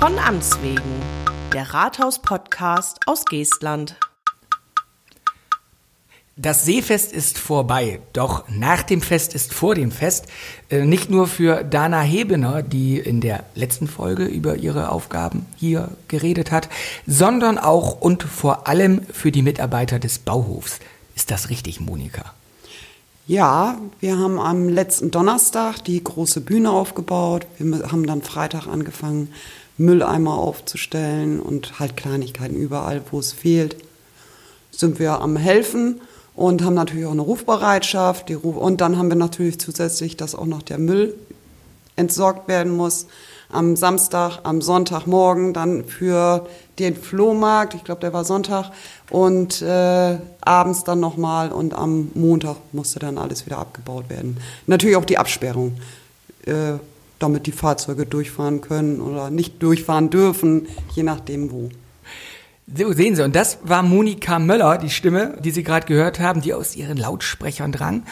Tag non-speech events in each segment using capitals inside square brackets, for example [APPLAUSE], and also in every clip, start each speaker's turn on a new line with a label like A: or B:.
A: Von Amts wegen, der Rathaus-Podcast aus Geestland.
B: Das Seefest ist vorbei, doch nach dem Fest ist vor dem Fest. Äh, nicht nur für Dana Hebener, die in der letzten Folge über ihre Aufgaben hier geredet hat, sondern auch und vor allem für die Mitarbeiter des Bauhofs. Ist das richtig, Monika?
C: Ja, wir haben am letzten Donnerstag die große Bühne aufgebaut. Wir haben dann Freitag angefangen, Mülleimer aufzustellen und halt Kleinigkeiten überall, wo es fehlt. Sind wir am Helfen und haben natürlich auch eine Rufbereitschaft. Ruf und dann haben wir natürlich zusätzlich, dass auch noch der Müll entsorgt werden muss. Am Samstag, am Sonntagmorgen dann für den Flohmarkt, ich glaube, der war Sonntag, und äh, abends dann nochmal und am Montag musste dann alles wieder abgebaut werden. Natürlich auch die Absperrung, äh, damit die Fahrzeuge durchfahren können oder nicht durchfahren dürfen, je nachdem wo.
B: So sehen Sie, und das war Monika Möller, die Stimme, die Sie gerade gehört haben, die aus ihren Lautsprechern drang.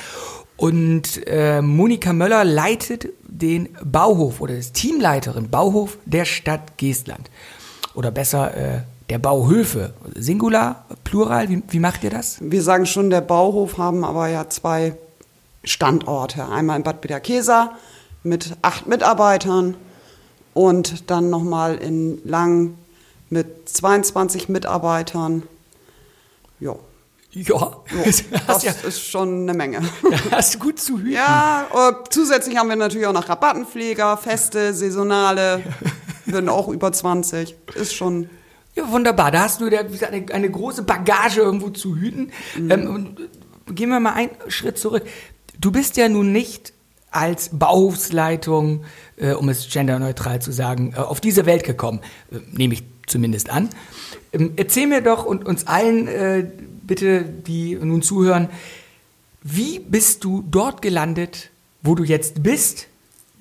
B: Und äh, Monika Möller leitet den Bauhof oder ist Teamleiterin Bauhof der Stadt Geestland. Oder besser äh, der Bauhöfe. Singular, Plural, wie, wie macht ihr das?
C: Wir sagen schon, der Bauhof haben aber ja zwei Standorte. Einmal in Bad Bederkesa mit acht Mitarbeitern und dann nochmal in Lang mit 22 Mitarbeitern. Ja. [LAUGHS]
B: Ja,
C: das ja, ist schon eine Menge. [LAUGHS]
B: Hast du gut zu hüten.
C: Ja, zusätzlich haben wir natürlich auch noch Rabattenpfleger, Feste, Saisonale, [LAUGHS] werden auch über 20. Ist schon.
B: Ja, wunderbar. Da hast du eine, eine große Bagage irgendwo zu hüten. Mhm. Ähm, gehen wir mal einen Schritt zurück. Du bist ja nun nicht als Bauhofsleitung, äh, um es genderneutral zu sagen, äh, auf diese Welt gekommen, äh, nehme ich zumindest an. Ähm, erzähl mir doch und uns allen äh, bitte, die nun zuhören, wie bist du dort gelandet, wo du jetzt bist?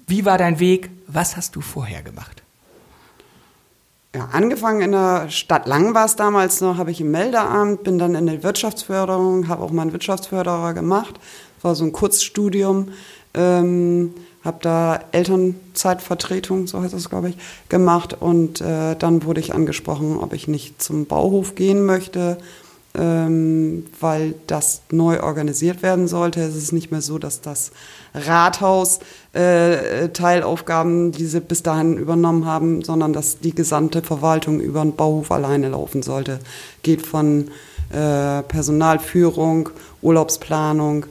B: Wie war dein Weg? Was hast du vorher gemacht?
C: Ja, angefangen in der Stadt Lang war es damals noch, habe ich im Meldeamt, bin dann in der Wirtschaftsförderung, habe auch meinen Wirtschaftsförderer gemacht. War so ein Kurzstudium. Ähm, habe da Elternzeitvertretung, so heißt das, glaube ich, gemacht. Und äh, dann wurde ich angesprochen, ob ich nicht zum Bauhof gehen möchte, ähm, weil das neu organisiert werden sollte. Es ist nicht mehr so, dass das Rathaus äh, Teilaufgaben, die sie bis dahin übernommen haben, sondern dass die gesamte Verwaltung über den Bauhof alleine laufen sollte. Geht von äh, Personalführung, Urlaubsplanung,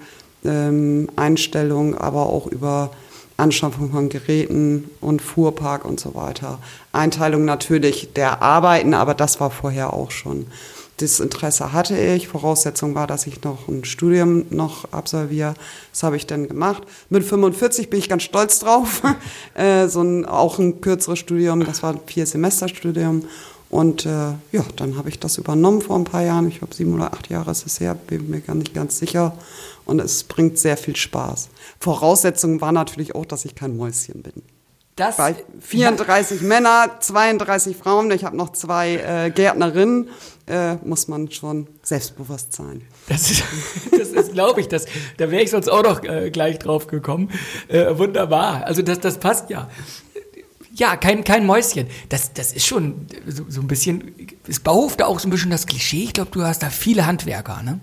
C: ähm, Einstellung, aber auch über Anschaffung von Geräten und Fuhrpark und so weiter. Einteilung natürlich der Arbeiten, aber das war vorher auch schon. Das Interesse hatte ich. Voraussetzung war, dass ich noch ein Studium noch absolviere. Das habe ich dann gemacht. Mit 45 bin ich ganz stolz drauf. [LAUGHS] äh, so ein, auch ein kürzeres Studium. Das war ein vier Semester Studium. Und äh, ja, dann habe ich das übernommen vor ein paar Jahren. Ich glaube, sieben oder acht Jahre ist es her, bin mir gar nicht ganz sicher. Und es bringt sehr viel Spaß. Voraussetzung war natürlich auch, dass ich kein Mäuschen bin. Das Weil 34 ja. [LAUGHS] Männer, 32 Frauen, ich habe noch zwei äh, Gärtnerinnen, äh, muss man schon selbstbewusst sein.
B: Das ist, [LAUGHS] das ist glaube ich, das, da wäre ich sonst auch noch äh, gleich drauf gekommen. Äh, wunderbar, also das, das passt ja. Ja, kein, kein Mäuschen. Das, das ist schon so, so ein bisschen, Bauhof da auch so ein bisschen das Klischee? Ich glaube, du hast da viele Handwerker, ne?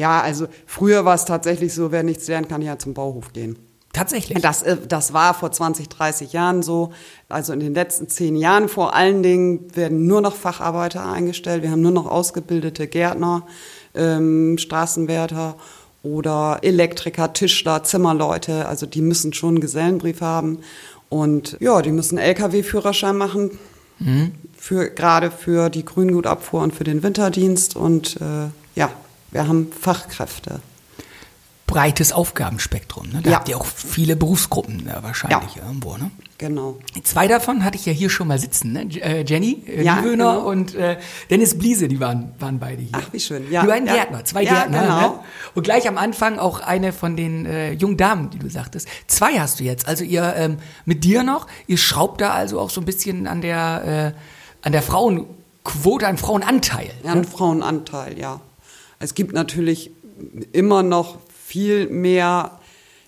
C: Ja, also früher war es tatsächlich so, wer nichts lernt, kann ja zum Bauhof gehen.
B: Tatsächlich.
C: Das, äh, das war vor 20, 30 Jahren so. Also in den letzten zehn Jahren vor allen Dingen werden nur noch Facharbeiter eingestellt. Wir haben nur noch ausgebildete Gärtner, ähm, Straßenwärter oder Elektriker, Tischler, Zimmerleute. Also die müssen schon einen Gesellenbrief haben. Und ja, die müssen Lkw-Führerschein machen, mhm. für, gerade für die Grüngutabfuhr und für den Winterdienst. Und äh, ja, wir haben Fachkräfte.
B: Breites Aufgabenspektrum. Ne? Da ja. habt ihr auch viele Berufsgruppen äh, wahrscheinlich
C: ja.
B: irgendwo. Ne?
C: Genau.
B: Zwei davon hatte ich ja hier schon mal sitzen. Ne? Äh, Jenny äh, ja, genau. und äh, Dennis Bliese, die waren, waren beide hier.
C: Ach, wie schön. Ja,
B: die beiden ja. Gärtner, zwei ja, Gärtner. Genau. Ne? Und gleich am Anfang auch eine von den äh, jungen Damen, die du sagtest. Zwei hast du jetzt. Also ihr ähm, mit dir noch, ihr schraubt da also auch so ein bisschen an der, äh, an der Frauenquote, an Frauenanteil.
C: Ja, ne? an Frauenanteil, ja. Es gibt natürlich immer noch viel mehr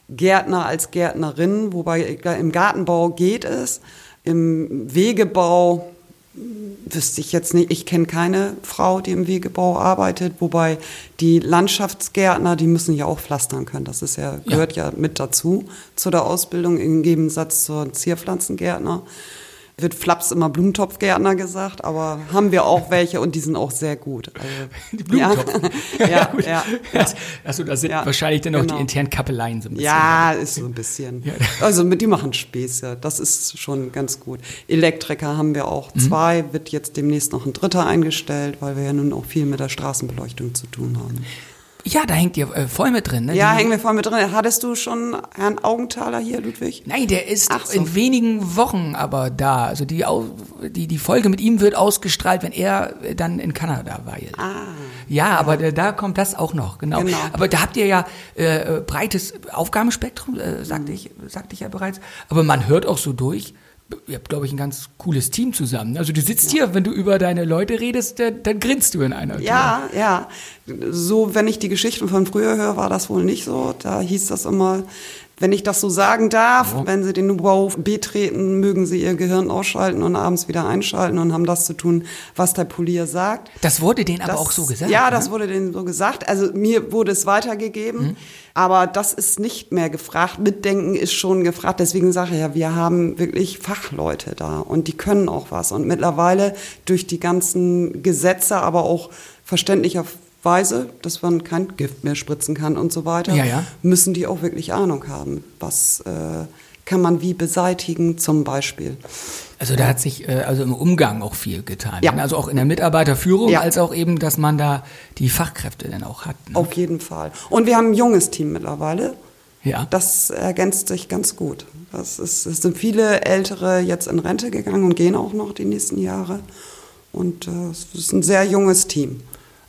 C: Gärtner als Gärtnerinnen, wobei im Gartenbau geht es. Im Wegebau wüsste ich jetzt nicht, ich kenne keine Frau, die im Wegebau arbeitet, wobei die Landschaftsgärtner, die müssen ja auch pflastern können. Das ist ja, gehört ja, ja mit dazu, zu der Ausbildung im Gegensatz zur Zierpflanzengärtner wird Flaps immer Blumentopfgärtner gesagt, aber haben wir auch welche und die sind auch sehr gut. Also, [LAUGHS]
B: die Blumentopf. [LAUGHS] Ja, ja, ja, ja, ja. Achso, das sind ja, wahrscheinlich dann auch genau. die internen Kappeleien
C: so ein bisschen. Ja, ist so ein bisschen. Ja. Also mit die machen Späße. Das ist schon ganz gut. Elektriker haben wir auch mhm. zwei, wird jetzt demnächst noch ein dritter eingestellt, weil wir ja nun auch viel mit der Straßenbeleuchtung zu tun haben.
B: Ja, da hängt ihr äh, voll mit drin. Ne?
C: Ja, hängen wir voll mit drin. Hattest du schon Herrn Augenthaler hier, Ludwig?
B: Nein, der ist so. in wenigen Wochen aber da. Also die, die, die Folge mit ihm wird ausgestrahlt, wenn er dann in Kanada weilt. Ah. Ja, ja. aber da, da kommt das auch noch, genau. genau. Aber da habt ihr ja äh, breites Aufgabenspektrum, äh, sagte, mhm. ich, sagte ich ja bereits. Aber man hört auch so durch, ihr habt, glaube ich, ein ganz cooles Team zusammen. Also du sitzt ja. hier, wenn du über deine Leute redest, dann, dann grinst du in einer Tür.
C: Ja, ja. So, wenn ich die Geschichten von früher höre, war das wohl nicht so. Da hieß das immer, wenn ich das so sagen darf, ja. wenn Sie den Bau betreten, mögen Sie Ihr Gehirn ausschalten und abends wieder einschalten und haben das zu tun, was der Polier sagt.
B: Das wurde denen aber auch so gesagt?
C: Ja, ne? das wurde denen so gesagt. Also mir wurde es weitergegeben, mhm. aber das ist nicht mehr gefragt. Mitdenken ist schon gefragt. Deswegen sage ich ja, wir haben wirklich Fachleute da und die können auch was. Und mittlerweile durch die ganzen Gesetze, aber auch verständlicher Weise, dass man kein Gift mehr spritzen kann und so weiter, ja, ja. müssen die auch wirklich Ahnung haben. Was äh, kann man wie beseitigen zum Beispiel?
B: Also da hat sich äh, also im Umgang auch viel getan. Ja. Also auch in der Mitarbeiterführung, ja. als auch eben, dass man da die Fachkräfte dann auch hat.
C: Ne? Auf jeden Fall. Und wir haben ein junges Team mittlerweile. Ja. Das ergänzt sich ganz gut. Das ist, es sind viele Ältere jetzt in Rente gegangen und gehen auch noch die nächsten Jahre. Und äh, es ist ein sehr junges Team.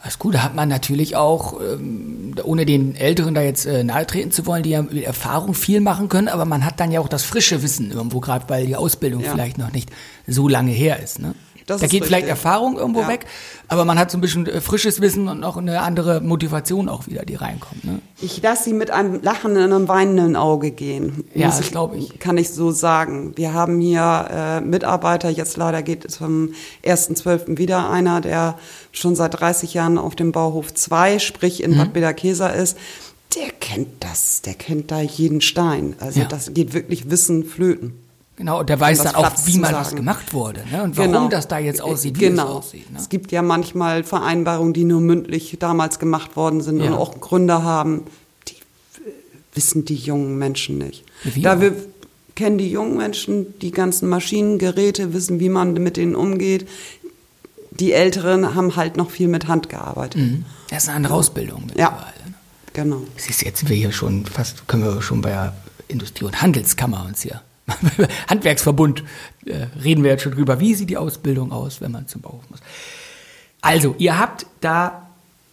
B: Ist gut, da hat man natürlich auch, ähm, ohne den Älteren da jetzt äh, nahe treten zu wollen, die ja mit Erfahrung viel machen können, aber man hat dann ja auch das frische Wissen irgendwo, gerade weil die Ausbildung ja. vielleicht noch nicht so lange her ist. Ne? Das da geht richtig. vielleicht Erfahrung irgendwo ja. weg, aber man hat so ein bisschen äh, frisches Wissen und auch eine andere Motivation auch wieder, die reinkommt. Ne?
C: Ich lasse sie mit einem lachenden und einem weinenden Auge gehen.
B: Ja, das glaube ich.
C: Kann ich so sagen. Wir haben hier äh, Mitarbeiter, jetzt leider geht es vom 1.12. wieder einer, der schon seit 30 Jahren auf dem Bauhof 2, sprich in mhm. Bad Bederkeser ist. Der kennt das, der kennt da jeden Stein. Also ja. das geht wirklich Wissen flöten.
B: Genau, und der weiß dann auch, wie mal was gemacht wurde ne? und warum genau. das da jetzt aussieht, wie genau. es aussieht.
C: Ne? Es gibt ja manchmal Vereinbarungen, die nur mündlich damals gemacht worden sind ja. und auch Gründe haben, die wissen die jungen Menschen nicht. Wie da wir kennen die jungen Menschen die ganzen Maschinengeräte, wissen, wie man mit denen umgeht. Die Älteren haben halt noch viel mit Hand gearbeitet. Mhm.
B: Das ist eine andere Ausbildung mittlerweile. Ja,
C: ne? genau.
B: Siehst, jetzt sind wir hier schon fast, können wir schon bei der Industrie- und Handelskammer uns hier [LAUGHS] Handwerksverbund äh, reden wir jetzt schon drüber. Wie sieht die Ausbildung aus, wenn man zum Bauhof muss? Also, ihr habt da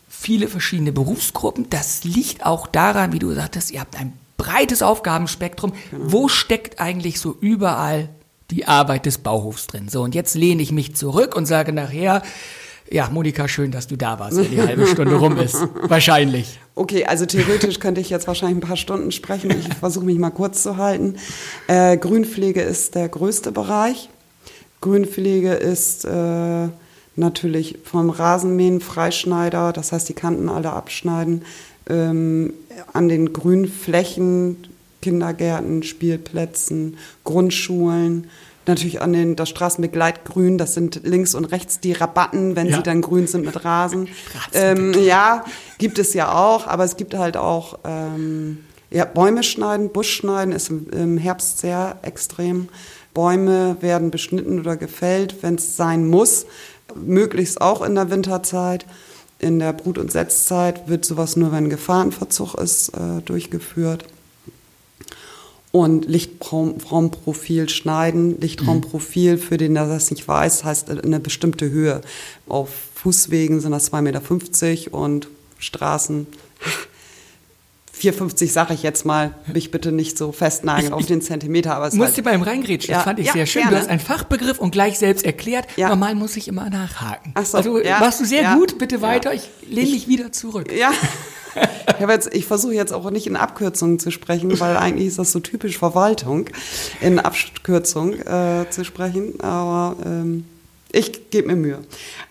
B: viele verschiedene Berufsgruppen. Das liegt auch daran, wie du sagtest, ihr habt ein breites Aufgabenspektrum. Genau. Wo steckt eigentlich so überall die Arbeit des Bauhofs drin? So, und jetzt lehne ich mich zurück und sage nachher, ja, Monika, schön, dass du da warst, wenn die halbe Stunde rum ist. Wahrscheinlich.
C: Okay, also theoretisch könnte ich jetzt wahrscheinlich ein paar Stunden sprechen. Ich versuche mich mal kurz zu halten. Äh, Grünpflege ist der größte Bereich. Grünpflege ist äh, natürlich vom Rasenmähen Freischneider, das heißt die Kanten alle abschneiden, ähm, an den Grünflächen, Kindergärten, Spielplätzen, Grundschulen, natürlich an den, das Straßenbegleitgrün, das sind links und rechts die Rabatten, wenn ja. sie dann grün sind mit Rasen. ähm, ja, gibt es ja auch, aber es gibt halt auch ähm, ja, Bäume schneiden, Busch schneiden ist im, im Herbst sehr extrem. Bäume werden beschnitten oder gefällt, wenn es sein muss, möglichst auch in der Winterzeit. In der Brut- und Setzzeit wird sowas nur, wenn Gefahrenverzug ist, äh, durchgeführt und Lichtraumprofil schneiden. Lichtraumprofil, für den der das nicht weiß, heißt eine bestimmte Höhe. Auf Fußwegen sind das 2,50 Meter und Straßen [LAUGHS] 4,50 sage ich jetzt mal, mich bitte nicht so festnageln auf den Zentimeter.
B: Aber es musste halt, beim Reingrätschen, das fand ich ja, sehr schön. Gerne. Du hast einen Fachbegriff und gleich selbst erklärt. Ja. Normal muss ich immer nachhaken. Ach so, also ja, machst du sehr gut, bitte weiter. Ich lehne mich wieder zurück.
C: Ja. [LAUGHS] [LAUGHS] Ich, jetzt- ich versuche jetzt auch nicht in Abkürzungen zu sprechen, weil eigentlich ist das so typisch Verwaltung, in Abkürzung äh, zu sprechen. Aber ähm, ich gebe mir Mühe.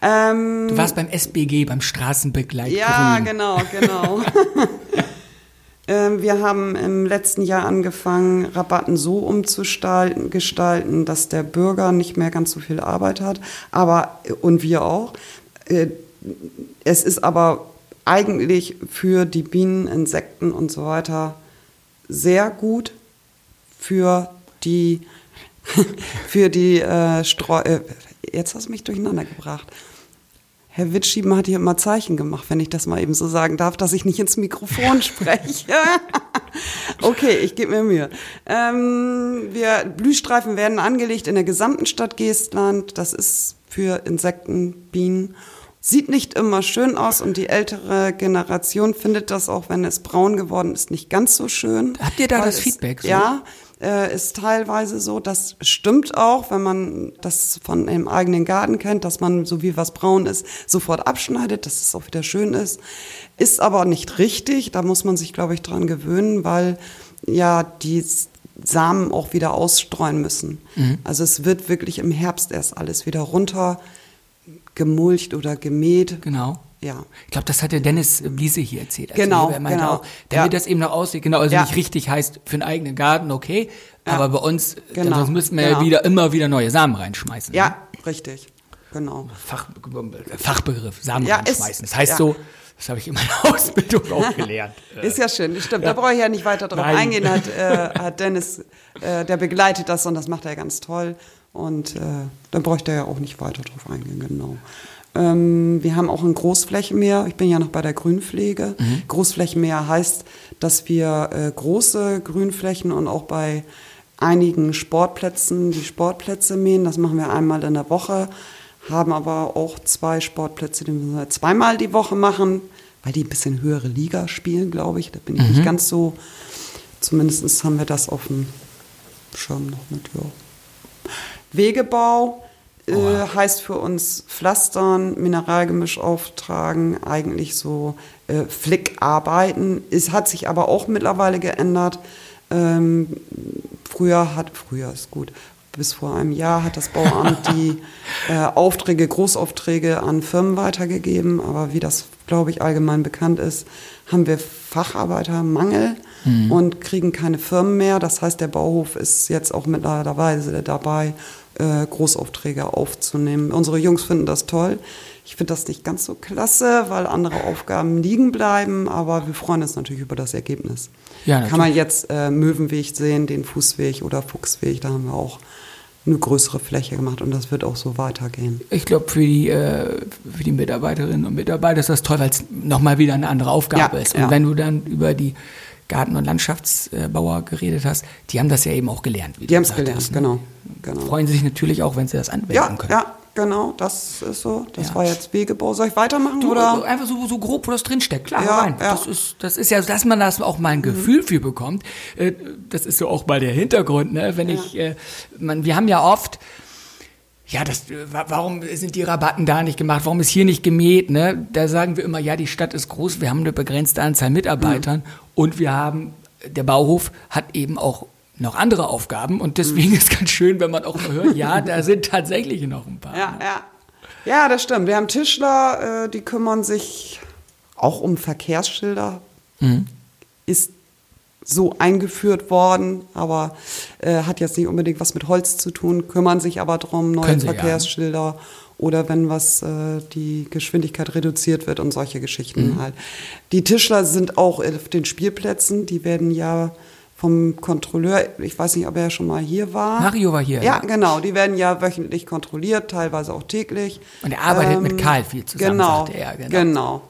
C: Ähm,
B: Du warst beim SBG, beim Straßenbegleitgrün.
C: ja, genau, genau. [LAUGHS] Ähm, Wir haben im letzten Jahr angefangen, Rabatten so umzugestalten, gestalten, dass der Bürger nicht mehr ganz so viel Arbeit hat, aber und wir auch. Äh, Es ist aber eigentlich für die Bienen, Insekten und so weiter sehr gut für die [LAUGHS] für die äh, Streu. Äh, jetzt hast du mich durcheinander gebracht. Herr Witschieben hat hier immer Zeichen gemacht, wenn ich das mal eben so sagen darf, dass ich nicht ins Mikrofon [LAUGHS] spreche. [LAUGHS] okay, ich gebe mir Mühe. Ähm, wir, Blühstreifen werden angelegt in der gesamten Stadt Geestland. Das ist für Insekten, Bienen. Sieht nicht immer schön aus und die ältere Generation findet das auch, wenn es braun geworden ist, nicht ganz so schön.
B: Habt ihr da das
C: es-
B: Feedback so?
C: Ja, äh, ist teilweise so. Das stimmt auch, wenn man das von dem eigenen Garten kennt, dass man so wie was braun ist, sofort abschneidet, dass es auch wieder schön ist. Ist aber nicht richtig. Da muss man sich, glaube ich, dran gewöhnen, weil ja die Samen auch wieder ausstreuen müssen.
B: Mhm.
C: Also es wird wirklich im Herbst erst alles wieder runter gemulcht oder gemäht.
B: Genau.
C: Ja.
B: Ich glaube, das hat der Dennis Bliese hier erzählt. als
C: Genau,
B: er meinte
C: genau.
B: Auch, damit
C: Ja.
B: das eben noch aussieht, genau, also
C: Ja.
B: nicht richtig heißt für einen eigenen Garten, okay,
C: Ja.
B: aber bei uns,
C: Genau,
B: sonst müssten wir ja
C: genau.
B: wieder, immer wieder neue Samen reinschmeißen.
C: Ja,
B: ne?
C: richtig. Genau.
B: Fach, Fachbegriff, Samen
C: Ja, ist-
B: reinschmeißen. Das heißt
C: ja.
B: so, das habe ich in meiner [LAUGHS] Ausbildung auch gelernt.
C: Ist ja schön, stimmt. Da brauche ich ja nicht weiter drauf
B: Nein.
C: eingehen. Hat, [LAUGHS] äh, hat Dennis, äh, der begleitet das und das macht er ganz toll. Und äh, da bräuchte er ja auch nicht weiter drauf eingehen, genau. Ähm, wir haben auch ein Großflächenmeer. Ich bin ja noch bei der Grünpflege. Großflächenmeer heißt, dass wir äh, große Grünflächen und auch bei einigen Sportplätzen die Sportplätze mähen. Das machen wir einmal in der Woche. Haben aber auch zwei Sportplätze, die müssen wir zweimal die Woche machen, weil die ein bisschen höhere Liga spielen, glaube ich. Da bin ich nicht ganz so. Zumindest haben wir das auf dem Schirm noch mit. Ja. Wegebau äh, heißt für uns Pflastern, Mineralgemisch auftragen, eigentlich so äh, Flickarbeiten. Es hat sich aber auch mittlerweile geändert. Ähm, früher hat, früher ist gut, bis vor einem Jahr hat das Bauamt die [LAUGHS] äh, Aufträge, Großaufträge an Firmen weitergegeben. Aber wie das, glaube ich, allgemein bekannt ist, haben wir Facharbeitermangel und kriegen keine Firmen mehr. Das heißt, der Bauhof ist jetzt auch mittlerweile dabei, äh, Großaufträge aufzunehmen. Unsere Jungs finden das toll. Ich finde das nicht ganz so klasse, weil andere Aufgaben liegen bleiben, aber wir freuen uns natürlich über das Ergebnis.
B: Ja,
C: Kann man jetzt äh, Möwenweg sehen, den Fußweg oder Fuchsweg, da haben wir auch eine größere Fläche gemacht und das wird auch so weitergehen.
B: Ich glaube, für die, äh, für die Mitarbeiterinnen und Mitarbeiter ist das toll, weil es nochmal wieder eine andere Aufgabe
C: Ja,
B: ist. Und
C: ja.
B: wenn du dann über die Garten- und Landschaftsbauer geredet hast, die haben das ja eben auch gelernt. Wie
C: Die haben es gelernt,
B: hast, ne?
C: genau. genau.
B: Freuen sie sich natürlich auch, wenn sie das anwenden
C: Ja,
B: können.
C: ja, genau, das ist so. Das
B: Ja.
C: war jetzt Wegebau. Soll ich weitermachen
B: Du,
C: oder?
B: also einfach so, so grob, wo das drinsteckt. Klar,
C: Ja,
B: rein.
C: ja.
B: Das, ist, das ist ja, dass man das auch mal ein Gefühl für bekommt. Äh, Das ist so auch mal der Hintergrund. Ne? Wenn ich, äh, man, wir haben ja oft, ja, das, äh, wa- warum sind die Rabatten da nicht gemacht? Warum ist hier nicht gemäht? Ne? Da sagen wir immer, ja, die Stadt ist groß, wir haben eine begrenzte Anzahl Mitarbeitern und wir haben, der Bauhof hat eben auch noch andere Aufgaben und deswegen ist ganz schön, wenn man auch mal hört, ja, da sind tatsächlich noch ein paar.
C: Ja, ja. Ja, das stimmt. Wir haben Tischler, äh, die kümmern sich auch um Verkehrsschilder. Ist so eingeführt worden, aber äh, hat jetzt nicht unbedingt was mit Holz zu tun, kümmern sich aber drum, neue
B: sie ja?
C: Verkehrsschilder oder wenn was äh, die Geschwindigkeit reduziert wird und solche Geschichten
B: Mhm.
C: halt. Die Tischler sind auch auf den Spielplätzen, die werden ja vom Kontrolleur, ich weiß nicht, ob er schon mal hier war.
B: Mario war hier,
C: Ja,
B: ja.
C: genau, die werden ja wöchentlich kontrolliert, teilweise auch täglich.
B: Und er arbeitet mit Karl viel zusammen,
C: genau,
B: sagte er, genau.
C: Genau.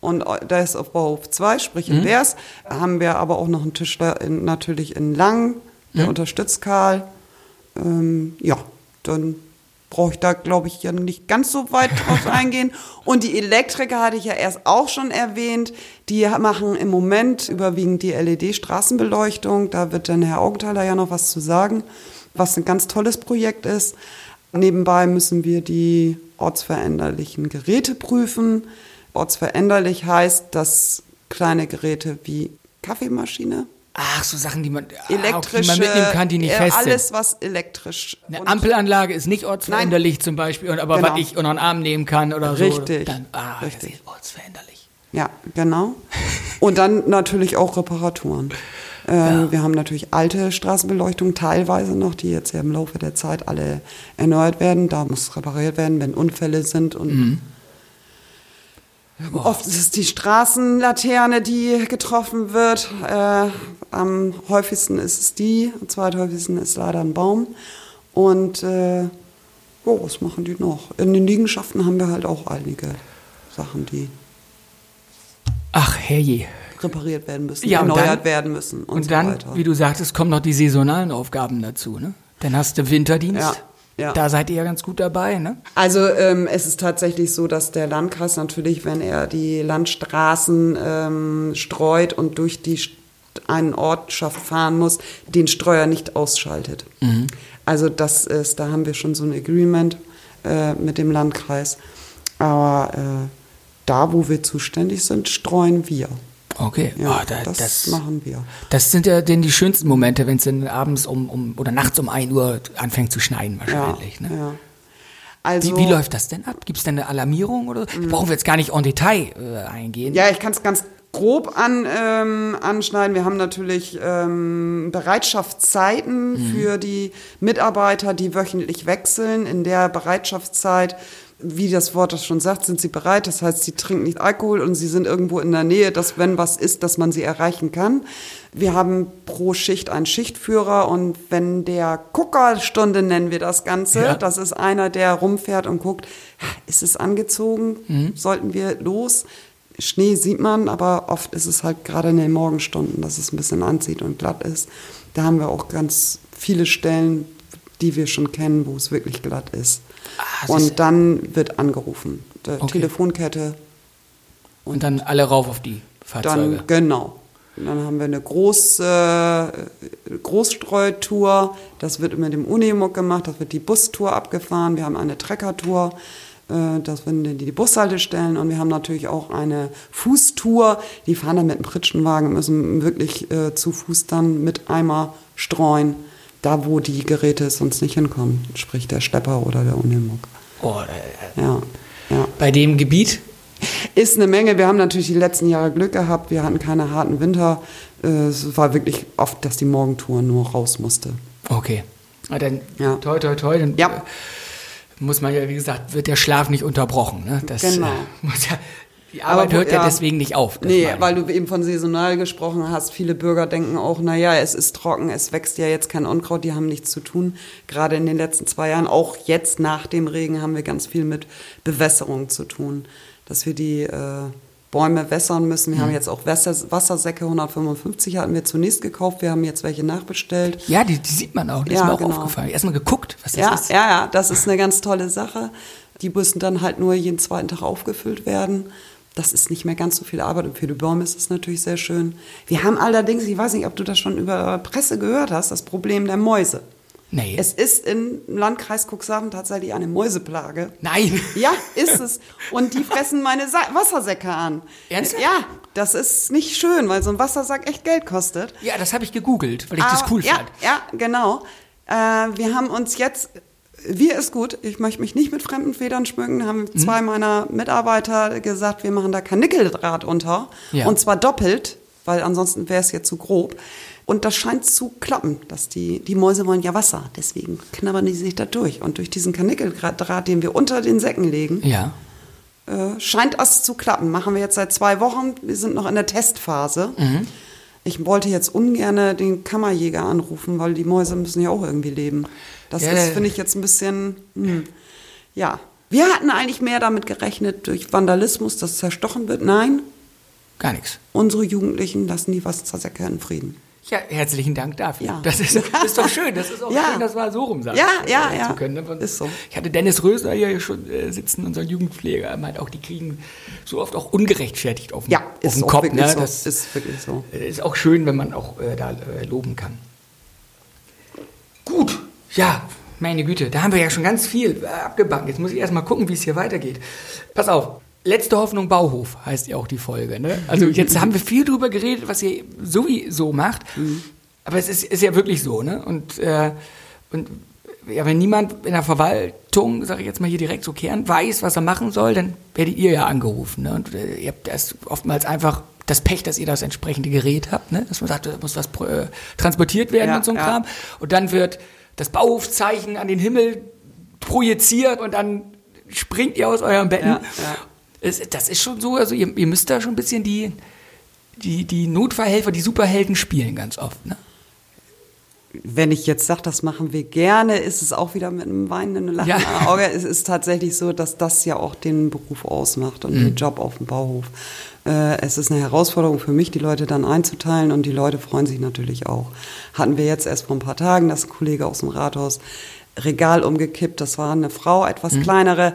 C: Und da ist auf Bauhof 2, sprich in Wers, haben wir aber auch noch einen Tischler in, natürlich in Lang, der unterstützt Karl. Ähm, ja, dann brauche ich da, glaube ich, ja nicht ganz so weit [LAUGHS] drauf eingehen. Und die Elektriker hatte ich ja erst auch schon erwähnt. Die machen im Moment überwiegend die LED-Straßenbeleuchtung. Da wird dann Herr Augenthaler ja noch was zu sagen, was ein ganz tolles Projekt ist. Nebenbei müssen wir die ortsveränderlichen Geräte prüfen. Ortsveränderlich heißt, dass kleine Geräte wie Kaffeemaschine,
B: Ach, so Sachen, die man, ah,
C: elektrische,
B: die man mitnehmen kann, die nicht
C: äh,
B: fest
C: alles
B: sind.
C: was elektrisch.
B: Eine Ampelanlage ist nicht ortsveränderlich zum Beispiel, und- aber
C: Genau.
B: was ich unter den Arm nehmen kann oder so.
C: Richtig,
B: Dann, ah,
C: richtig.
B: das ist ortsveränderlich.
C: Ja, genau. Und dann natürlich auch Reparaturen. [LAUGHS] Ähm, Wir haben natürlich alte Straßenbeleuchtung teilweise noch, die jetzt ja im Laufe der Zeit alle erneuert werden. Da muss repariert werden, wenn Unfälle sind. Und Oft ist es die Straßenlaterne, die getroffen wird. Äh, am häufigsten ist es die, am zweithäufigsten ist leider ein Baum. Und äh, oh, was machen die noch? In den Liegenschaften haben wir halt auch einige Sachen, die
B: Ach, herrje.
C: repariert werden müssen,
B: Ja,
C: erneuert
B: dann-
C: werden müssen und,
B: Und
C: so
B: dann,
C: weiter.
B: wie du sagtest, kommen noch die saisonalen Aufgaben dazu, ne? Dann hast du Winterdienst.
C: Ja, ja.
B: Da seid ihr ja ganz gut dabei, ne?
C: Also ähm, es ist tatsächlich so, dass der Landkreis natürlich, wenn er die Landstraßen ähm, streut und durch die einen Ortschaft fahren muss, den Streuer nicht ausschaltet. Also das ist, da haben wir schon so ein Agreement äh, mit dem Landkreis. Aber äh, da, wo wir zuständig sind, streuen wir.
B: Okay,
C: Ja,
B: Ah, da,
C: das,
B: das,
C: machen wir.
B: das sind ja denn die schönsten Momente, wenn es dann abends um, um oder nachts um 1 Uhr anfängt zu schneien wahrscheinlich.
C: ja,
B: ne?
C: ja. Also,
B: Wie, wie läuft das denn ab? Gibt es denn eine Alarmierung oder? so? Brauchen wir jetzt gar nicht en Detail äh, eingehen.
C: Ja, ich kann es ganz grob an, ähm, anschneiden. Wir haben natürlich ähm, Bereitschaftszeiten
B: Mhm.
C: für die Mitarbeiter, die wöchentlich wechseln. In der Bereitschaftszeit, wie das Wort das schon sagt, sind sie bereit. Das heißt, sie trinken nicht Alkohol und sie sind irgendwo in der Nähe, dass wenn was ist, dass man sie erreichen kann. Wir haben pro Schicht einen Schichtführer und wenn der Guckerstunde nennen wir das Ganze,
B: Ja.
C: das ist einer, der rumfährt und guckt, ist es angezogen?
B: Mhm.
C: Sollten wir los? Schnee sieht man, aber oft ist es halt gerade in den Morgenstunden, dass es ein bisschen anzieht und glatt ist. Da haben wir auch ganz viele Stellen, die wir schon kennen, wo es wirklich glatt ist.
B: Ah,
C: und dann wird angerufen. Die
B: Okay.
C: Telefonkette,
B: Und dann alle rauf auf die Fahrzeuge.
C: dann genau. Und dann haben wir eine Groß, äh, Großstreutour. Das wird immer dem Unimog gemacht. Das wird die Bustour abgefahren. Wir haben eine Treckertour. Äh, das sind die, die Bushaltestellen. Und wir haben natürlich auch eine Fußtour. Die fahren dann mit einem Pritschenwagen, müssen wirklich äh, zu Fuß dann mit Eimer streuen. Da, wo die Geräte sonst nicht hinkommen. Sprich der Schlepper oder der Unimog.
B: oh, äh,
C: Ja, ja.
B: bei dem Gebiet?
C: Ist eine Menge. Wir haben natürlich die letzten Jahre Glück gehabt. Wir hatten keine harten Winter. Äh, Es war wirklich oft, dass die Morgentour nur raus musste.
B: Okay. Na dann
C: Ja.
B: toi toi toi. Dann
C: Ja.
B: äh, muss man ja, wie gesagt, wird der Schlaf nicht unterbrochen. Ne? Das,
C: Genau.
B: Äh, [LAUGHS] muss ja, die Arbeit
C: Aber
B: hört ja,
C: ja.
B: deswegen nicht auf.
C: Nee, weil du eben von saisonal gesprochen hast. Viele Bürger denken auch, naja, es ist trocken, es wächst ja jetzt kein Unkraut, die haben nichts zu tun. Gerade in den letzten zwei Jahren, auch jetzt nach dem Regen, haben wir ganz viel mit Bewässerung zu tun. Dass wir die äh, Bäume wässern müssen. Wir haben jetzt auch Wasser, Wassersäcke, 155 hatten wir zunächst gekauft, wir haben jetzt welche nachbestellt.
B: Ja, die, die sieht man auch. Das ist
C: Ja,
B: mir auch
C: genau.
B: aufgefallen. Erstmal geguckt, was das
C: Ja,
B: ist.
C: ja, ja, das ist eine ganz tolle Sache. Die müssen dann halt nur jeden zweiten Tag aufgefüllt werden. Das ist nicht mehr ganz so viel Arbeit und für die Bäume ist es natürlich sehr schön. Wir haben allerdings, ich weiß nicht, ob du das schon über Presse gehört hast, das Problem der Mäuse.
B: Nee.
C: Es ist im Landkreis Cuxhaven tatsächlich eine Mäuseplage.
B: Nein.
C: Ja, ist es. Und die fressen meine Sa Wassersäcke an.
B: Ernsthaft?
C: Ja, das ist nicht schön, weil so ein Wassersack echt Geld kostet.
B: Ja, das habe ich gegoogelt, weil ich das
C: Aber-
B: cool
C: ja,
B: fand.
C: Ja, genau. Äh, wir haben uns jetzt, wir ist gut, ich möchte mich nicht mit fremden Federn schmücken, haben
B: Mhm.
C: zwei meiner Mitarbeiter gesagt, wir machen da Karnickeldraht unter.
B: Ja.
C: Und zwar doppelt, weil ansonsten wäre es jetzt zu grob. Und das scheint zu klappen, dass die, die Mäuse wollen ja Wasser, deswegen knabbern die sich da durch. Und durch diesen Karnickeldraht, den wir unter den Säcken legen,
B: Ja.
C: äh, scheint es zu klappen. Machen wir jetzt seit zwei Wochen. Wir sind noch in der Testphase.
B: Mhm.
C: Ich wollte jetzt ungern den Kammerjäger anrufen, weil die Mäuse müssen ja auch irgendwie leben. Das
B: Ja,
C: ist, finde ich, jetzt ein bisschen. Hm. Ja. Wir hatten eigentlich mehr damit gerechnet, durch Vandalismus, dass zerstochen wird. Nein,
B: Gar nichts.
C: unsere Jugendlichen lassen die Wassersäcke in Frieden.
B: Ja, herzlichen Dank dafür.
C: Ja.
B: Das, ist, das [LAUGHS] ist doch schön. Das ist auch
C: Ja.
B: schön, das mal so rum sagen
C: Ja, ja, ja.
B: zu können. ne?
C: Ist so.
B: Ich hatte Dennis Rösner hier schon äh, sitzen, unser Jugendpfleger. Er meint auch, die kriegen so oft auch ungerechtfertigt auf den,
C: Ja,
B: auf
C: ist
B: den Kopf. Ne?
C: so.
B: Das
C: Ist wirklich so.
B: äh, ist auch schön, wenn man auch äh, da äh, loben kann. Gut, ja, meine Güte, da haben wir ja schon ganz viel äh, abgebacken. Jetzt muss ich erst mal gucken, wie es hier weitergeht. Pass auf, Letzte Hoffnung Bauhof heißt ja auch die Folge. Ne? Also [LAUGHS] jetzt haben wir viel drüber geredet, was ihr sowieso macht. Aber es ist, ist ja wirklich so. Ne? Und, äh, und ja, wenn niemand in der Verwaltung, sage ich jetzt mal hier direkt so Kern, weiß, was er machen soll, dann werdet ihr ja angerufen. Ne? Und äh, ihr habt erst oftmals einfach das Pech, dass ihr das entsprechende Gerät habt, ne? dass man sagt, da muss was äh, transportiert werden
C: Ja,
B: und so ein
C: ja.
B: Kram. Und dann wird das Bauhofzeichen an den Himmel projiziert und dann springt ihr aus euren Betten.
C: Ja,
B: das ist schon so, also ihr, ihr müsst da schon ein bisschen die, die, die Notfallhelfer, die Superhelden spielen ganz oft. Ne?
C: Wenn ich jetzt sage, das machen wir gerne, ist es auch wieder mit einem weinenden Lachen
B: Ja. [LAUGHS]
C: im Auge. Es ist tatsächlich so, dass das ja auch den Beruf ausmacht und
B: Mhm.
C: den Job auf dem Bauhof. Äh, es ist eine Herausforderung für mich, die Leute dann einzuteilen und die Leute freuen sich natürlich auch. Hatten wir jetzt erst vor ein paar Tagen, dass ein Kollege aus dem Rathaus Regal umgekippt, das war eine Frau, etwas
B: Mhm.
C: kleinere.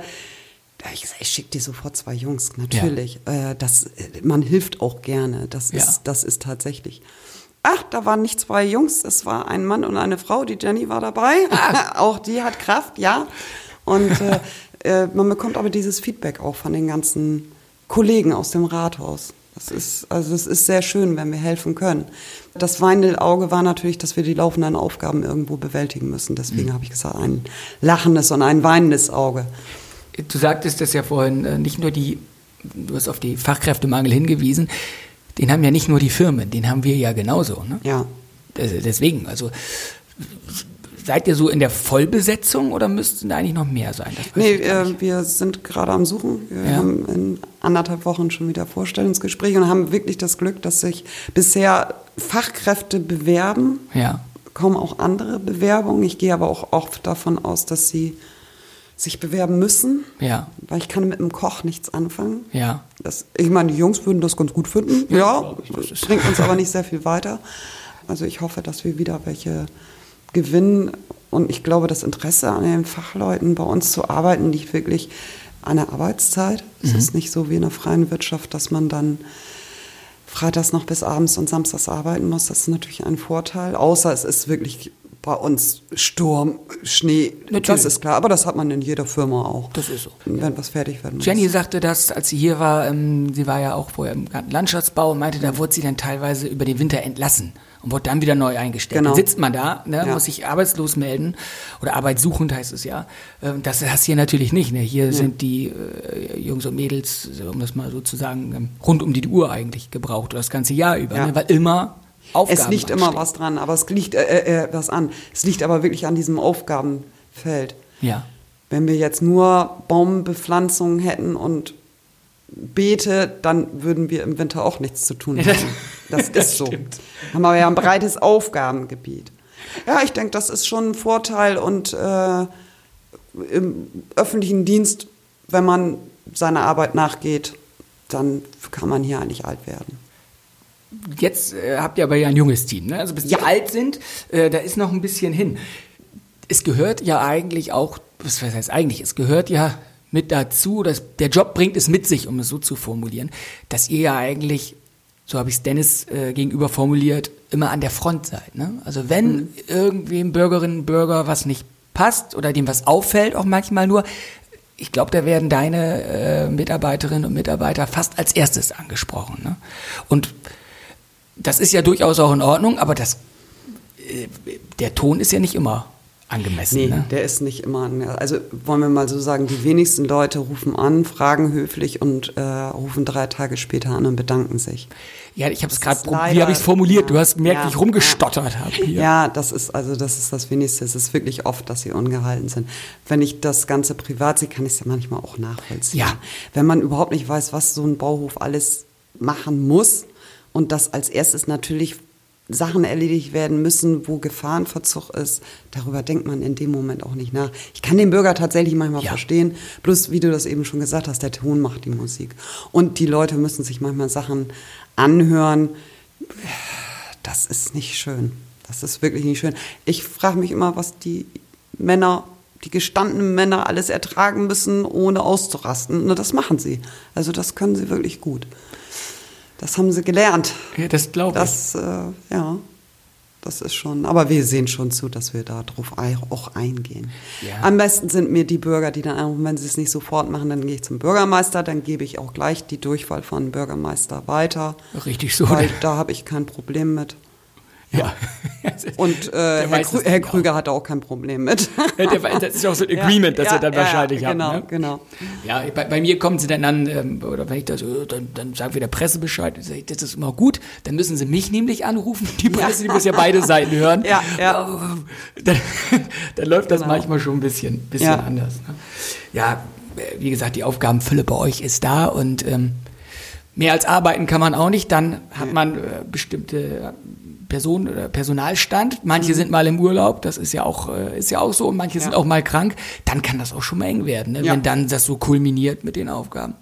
C: Da ich gesagt, ich schicke dir sofort zwei Jungs, natürlich. Äh, das, äh, man hilft auch gerne, das ist,
B: Ja.
C: das ist tatsächlich. Ach, da waren nicht zwei Jungs, es war ein Mann und eine Frau. Die Jenny war dabei. [LAUGHS] auch die hat Kraft, ja. Und äh, äh, man bekommt aber dieses Feedback auch von den ganzen Kollegen aus dem Rathaus. Das ist, also es ist sehr schön, wenn wir helfen können. Das weinende Auge war natürlich, dass wir die laufenden Aufgaben irgendwo bewältigen müssen. Deswegen habe ich gesagt, ein lachendes und ein weinendes Auge.
B: Du sagtest das ja vorhin, äh, nicht nur die, du hast auf die Fachkräftemangel hingewiesen, den haben ja nicht nur die Firmen, den haben wir ja genauso. Ne?
C: Ja.
B: Des- Deswegen, also seid ihr so in der Vollbesetzung oder müssten da eigentlich noch mehr sein? Das
C: Nee, äh, wir sind gerade am Suchen. Wir
B: Ja.
C: haben in anderthalb Wochen schon wieder Vorstellungsgespräche und haben wirklich das Glück, dass sich bisher Fachkräfte bewerben.
B: ja.
C: Kommen auch andere Bewerbungen. Ich gehe aber auch oft davon aus, dass sie sich bewerben müssen,
B: Ja,
C: weil ich kann mit dem Koch nichts anfangen.
B: ja.
C: Das, ich meine, die Jungs würden das ganz gut finden. Ja, das bringt uns aber nicht sehr viel weiter. Also ich hoffe, dass wir wieder welche gewinnen. Und ich glaube, das Interesse an den Fachleuten bei uns zu arbeiten liegt wirklich an der Arbeitszeit. Es ist nicht so wie in der freien Wirtschaft, dass man dann freitags noch bis abends und samstags arbeiten muss. Das ist natürlich ein Vorteil. Außer es ist wirklich bei uns Sturm, Schnee.
B: Natürlich.
C: Das ist klar. Aber das hat man in jeder Firma auch.
B: Das ist so.
C: Wenn was fertig werden muss.
B: Jenny sagte das, als sie hier war, ähm, sie war ja auch vorher im Landschaftsbau und meinte, da wurde sie dann teilweise über den Winter entlassen und wurde dann wieder neu eingestellt.
C: Genau.
B: Dann sitzt man da, ne,
C: Ja.
B: muss sich arbeitslos melden oder arbeitssuchend heißt es ja. Ähm, Das hast du hier natürlich nicht. Ne? Hier sind die äh, Jungs und Mädels, um das mal so zu sagen, ähm, rund um die Uhr eigentlich gebraucht, oder das ganze Jahr über,
C: Ja.
B: ne? weil immer Aufgaben
C: Es liegt immer was dran, aber es liegt äh, äh, was an. Es liegt aber wirklich an diesem Aufgabenfeld.
B: Ja.
C: Wenn wir jetzt nur Baumbepflanzungen hätten und Beete, dann würden wir im Winter auch nichts zu tun haben. Das [LAUGHS] ist
B: Das
C: so.
B: stimmt.
C: Haben wir ja ein breites Aufgabengebiet. Ja, ich denke, das ist schon ein Vorteil und äh, im öffentlichen Dienst, wenn man seiner Arbeit nachgeht, dann kann man hier eigentlich alt werden.
B: Jetzt äh, habt ihr aber ja ein junges Team, ne? Also bis die
C: Ja.
B: alt sind, äh, da ist noch ein bisschen hin. Es gehört ja eigentlich auch, was heißt eigentlich, es gehört ja mit dazu, dass der Job bringt es mit sich, um es so zu formulieren, dass ihr ja eigentlich, so habe ich es Dennis äh, gegenüber formuliert, immer an der Front seid. Ne? Also wenn irgendwem Bürgerinnen und Bürger was nicht passt oder dem was auffällt, auch manchmal nur, ich glaube, da werden deine äh, Mitarbeiterinnen und Mitarbeiter fast als erstes angesprochen. Ne? Und das ist ja durchaus auch in Ordnung, aber das, äh, der Ton ist ja nicht immer angemessen.
C: Nee,
B: ne?
C: der ist nicht immer. an- Also wollen wir mal so sagen, die wenigsten Leute rufen an, fragen höflich und äh, rufen drei Tage später an und bedanken sich.
B: Ja, ich habe es gerade,
C: ist
B: prob- wie habe ich es formuliert? Du
C: ja,
B: hast gemerkt,
C: ja,
B: wie ich rumgestottert habe hier.
C: Ja, das ist also das ist das Wenigste. Es ist wirklich oft, dass sie ungehalten sind. Wenn ich das Ganze privat sehe, kann ich es ja manchmal auch nachvollziehen.
B: Ja.
C: Wenn man überhaupt nicht weiß, was so ein Bauhof alles machen muss und dass als erstes natürlich Sachen erledigt werden müssen, wo Gefahrenverzug ist, darüber denkt man in dem Moment auch nicht nach. Ich kann den Bürger tatsächlich manchmal
B: Ja.
C: verstehen, bloß wie du das eben schon gesagt hast, der Ton macht die Musik. Und die Leute müssen sich manchmal Sachen anhören, das ist nicht schön. Das ist wirklich nicht schön. Ich frage mich immer, was die Männer, die gestandenen Männer alles ertragen müssen, ohne auszurasten. Und das machen sie. Also das können sie wirklich gut. Das haben sie gelernt.
B: Ja, das glaube ich.
C: Das, äh, ja. Das ist schon, aber wir sehen schon zu, dass wir darauf auch eingehen.
B: Ja.
C: Am besten sind mir die Bürger, die dann anrufen, wenn sie es nicht sofort machen, dann gehe ich zum Bürgermeister, dann gebe ich auch gleich die Durchwahl von Bürgermeister weiter.
B: Richtig so.
C: Weil da habe ich kein Problem mit.
B: Ja. [LAUGHS]
C: Und äh, Herr, Krü
B: das
C: Herr. Krüger hatte auch kein Problem mit.
B: Ja, Das ist auch so ein [LAUGHS] Agreement, das
C: ja,
B: er dann
C: ja,
B: wahrscheinlich
C: ja,
B: hat.
C: genau,
B: ne?
C: genau.
B: Ja, bei, bei mir kommen sie dann an, ähm, oder wenn ich das, äh, dann, dann sagen wir der Presse Bescheid, ich das ist immer gut, dann müssen sie mich nämlich anrufen, die Presse, die muss ja beide Seiten hören. [LAUGHS]
C: Ja, ja.
B: Dann, dann läuft das
C: Genau.
B: manchmal schon ein bisschen, bisschen
C: Ja.
B: anders. Ne? Ja, äh, wie gesagt, die Aufgabenfülle bei euch ist da und ähm, mehr als arbeiten kann man auch nicht, dann hat man äh, bestimmte Person oder Personalstand. Manche sind mal im Urlaub, das ist ja auch, äh, ist ja auch so, und manche sind
C: Mhm. Ja.
B: auch mal krank. Dann kann das auch schon mal eng werden, ne?
C: Ja.
B: wenn dann das so kulminiert mit den Aufgaben.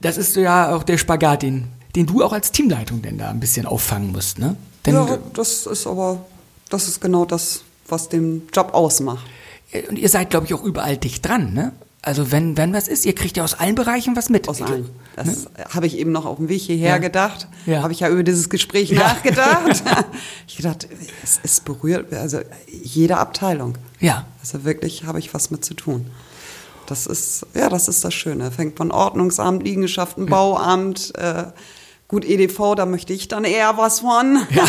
B: Das ist ja auch der Spagat, den, den du auch als Teamleitung denn da ein bisschen auffangen musst, ne? Denn,
C: ja, das ist aber, das ist genau das, was den Job ausmacht.
B: äh, Und ihr seid, glaube ich, auch überall dicht dran, ne? Also wenn, wenn was ist, ihr kriegt ja aus allen Bereichen was mit.
C: Aus allen. Das habe ich eben noch auf dem Weg hierher
B: Ja.
C: gedacht.
B: Ja.
C: Habe ich ja über dieses Gespräch
B: Ja.
C: nachgedacht. [LAUGHS] ich gedacht, es, es berührt, also jede Abteilung.
B: Ja.
C: Also wirklich habe ich was mit zu tun. Das ist, ja, das ist das Schöne. Fängt von Ordnungsamt, Liegenschaften, Bauamt, äh, gut EDV, da möchte ich dann eher was von. Ja.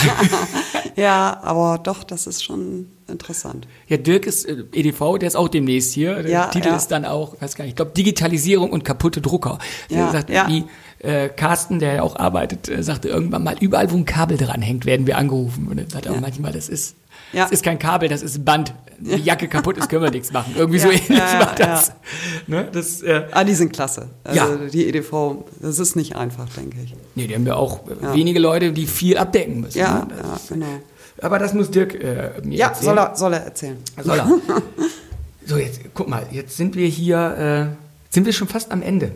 C: [LAUGHS] ja, aber doch, das ist schon interessant.
B: Ja, Dirk ist äh, EDV, der ist auch demnächst hier. Der
C: Ja,
B: Titel
C: ja.
B: ist dann auch, ich weiß gar nicht, ich glaube Digitalisierung und kaputte Drucker. Der
C: Ja,
B: sagt,
C: ja.
B: wie äh, Carsten, der ja auch arbeitet, äh, sagte irgendwann mal, überall wo ein Kabel dran hängt, werden wir angerufen. Und er sagt auch manchmal, das ist, das ist kein Kabel, das ist ein Band. Die Jacke kaputt ist, können wir nichts machen. Irgendwie [LAUGHS] so ähnlich war das. Ne, das äh,
C: Ah, die sind klasse. Also
B: Ja.
C: die EDV, das ist nicht einfach, denke ich.
B: nee, die haben ja auch äh, wenige Leute, die viel abdecken müssen.
C: Ja,
B: ne?
C: Ja, genau.
B: Aber das muss Dirk äh, mir
C: Ja,
B: erzählen.
C: soll er, soll er erzählen.
B: Soll er. [LAUGHS] So, jetzt guck mal, jetzt sind wir hier, äh, sind wir schon fast am Ende,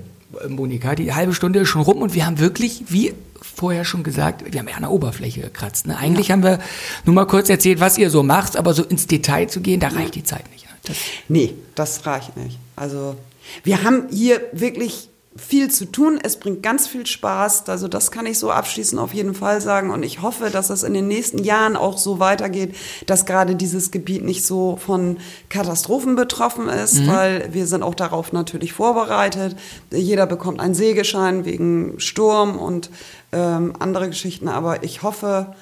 B: Monika. Die halbe Stunde ist schon rum und wir haben wirklich, wie vorher schon gesagt, wir haben ja an der Oberfläche gekratzt. Ne? Eigentlich haben wir nur mal kurz erzählt, was ihr so macht, aber so ins Detail zu gehen, da reicht die Zeit nicht. ne? Das,
C: Nee, das reicht nicht. Also wir haben hier wirklich viel zu tun. Es bringt ganz viel Spaß. Also das kann ich so abschließend auf jeden Fall sagen. Und ich hoffe, dass es in den nächsten Jahren auch so weitergeht, dass gerade dieses Gebiet nicht so von Katastrophen betroffen ist, weil wir sind auch darauf natürlich vorbereitet. Jeder bekommt einen Sägeschein wegen Sturm und ähm, andere Geschichten. Aber ich hoffe,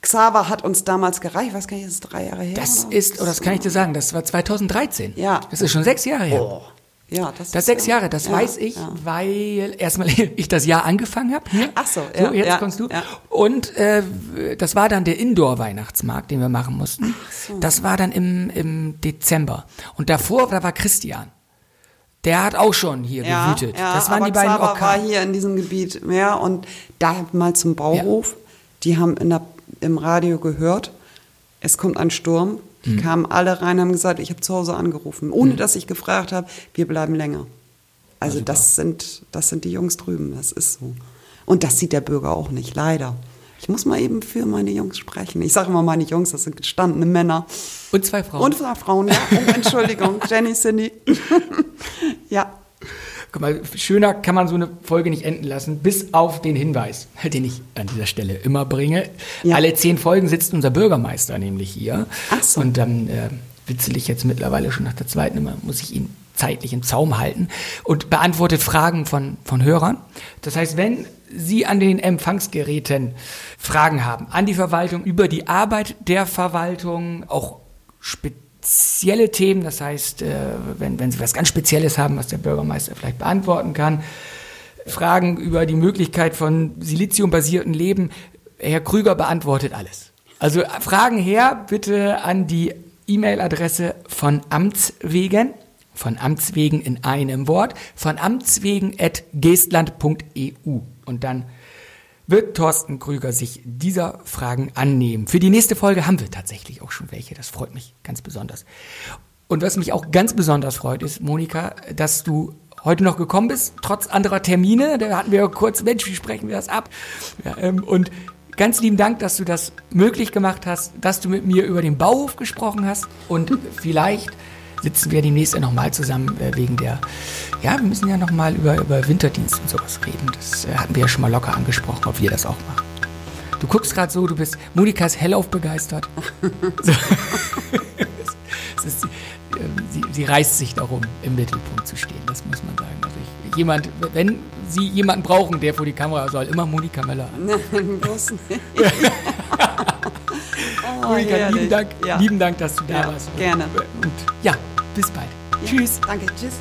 C: Xaver hat uns damals gereicht. Ich weiß gar nicht, ist es drei Jahre her?
B: das
C: oder?
B: ist, oder das kann ich dir sagen, das war 2013.
C: Ja.
B: Das ist schon sechs Jahre her.
C: Oh. Ja, das,
B: Das
C: ist
B: sechs
C: ja-
B: Jahre, das
C: ja,
B: weiß ich,
C: ja.
B: weil erstmal [LAUGHS] ich das Jahr angefangen habe.
C: Ach so,
B: so
C: ja,
B: jetzt
C: ja,
B: kommst du. Und äh, das war dann der Indoor-Weihnachtsmarkt, den wir machen mussten. Das war dann im, im Dezember. Und davor, da war Christian. Der hat auch schon hier gewütet. das waren die beiden
C: Xaver war
B: Orkane.
C: hier in diesem Gebiet mehr und da mal zum Bauhof. Die haben in der, im Radio gehört, es kommt ein Sturm. Die
B: Mhm.
C: kamen alle rein, haben gesagt, ich habe zu Hause angerufen, ohne dass ich gefragt habe, wir bleiben länger. Also das sind, das sind die Jungs drüben, das ist so. Und das sieht der Bürger auch nicht, leider. Ich muss mal eben für meine Jungs sprechen. Ich sage immer meine Jungs, das sind gestandene Männer.
B: Und zwei Frauen.
C: Und Frauen, ja. Oh, Entschuldigung, [LAUGHS] Jenny, Cindy. [LAUGHS] ja.
B: Guck mal, schöner kann man so eine Folge nicht enden lassen, bis auf den Hinweis, [LAUGHS] den ich an dieser Stelle immer bringe.
C: Ja.
B: Alle zehn Folgen sitzt unser Bürgermeister nämlich hier.
C: Ach so.
B: Und dann äh, witzel ich jetzt mittlerweile schon nach der zweiten immer, muss ich ihn zeitlich im Zaum halten und beantwortet Fragen von, von Hörern. Das heißt, wenn Sie an den Empfangsgeräten Fragen haben, an die Verwaltung über die Arbeit der Verwaltung, auch spezielle Themen, das heißt, äh, wenn, wenn Sie was ganz Spezielles haben, was der Bürgermeister vielleicht beantworten kann, Fragen über die Möglichkeit von siliziumbasierten Leben, Herr Krüger beantwortet alles. Also Fragen her bitte an die E-Mail-Adresse von Amtswegen, von Amtswegen in einem Wort, von amtswegen.geestland.eu und dann wird Thorsten Krüger sich dieser Fragen annehmen. Für die nächste Folge haben wir tatsächlich auch schon welche. Das freut mich ganz besonders. Und was mich auch ganz besonders freut, ist, Monika, dass du heute noch gekommen bist, trotz anderer Termine. Da hatten wir ja kurz, Mensch, wie sprechen wir das ab? Ja, ähm, und ganz lieben Dank, dass du das möglich gemacht hast, dass du mit mir über den Bauhof gesprochen hast. Und vielleicht sitzen wir demnächst nochmal zusammen äh, wegen der, ja, wir müssen ja nochmal über, über Winterdienst und sowas reden. Das äh, hatten wir ja schon mal locker angesprochen, ob wir das auch machen. Du guckst gerade so, du bist, Monika ist hellauf begeistert. [LAUGHS] so. ist, ähm, sie, sie reißt sich darum, im Mittelpunkt zu stehen, das muss man sagen. Also ich, jemand, wenn Sie jemanden brauchen, der vor die Kamera soll, immer Monika Möller. [LAUGHS]
C: Nein, bloß nicht. [LAUGHS]
B: oh, Monika,
C: herrlich.
B: lieben Dank,
C: Ja.
B: lieben Dank, dass du da
C: Ja,
B: warst.
C: gerne.
B: Und ja, bis bald.
C: Ja,
B: Tschüss.
C: Danke, tschüss.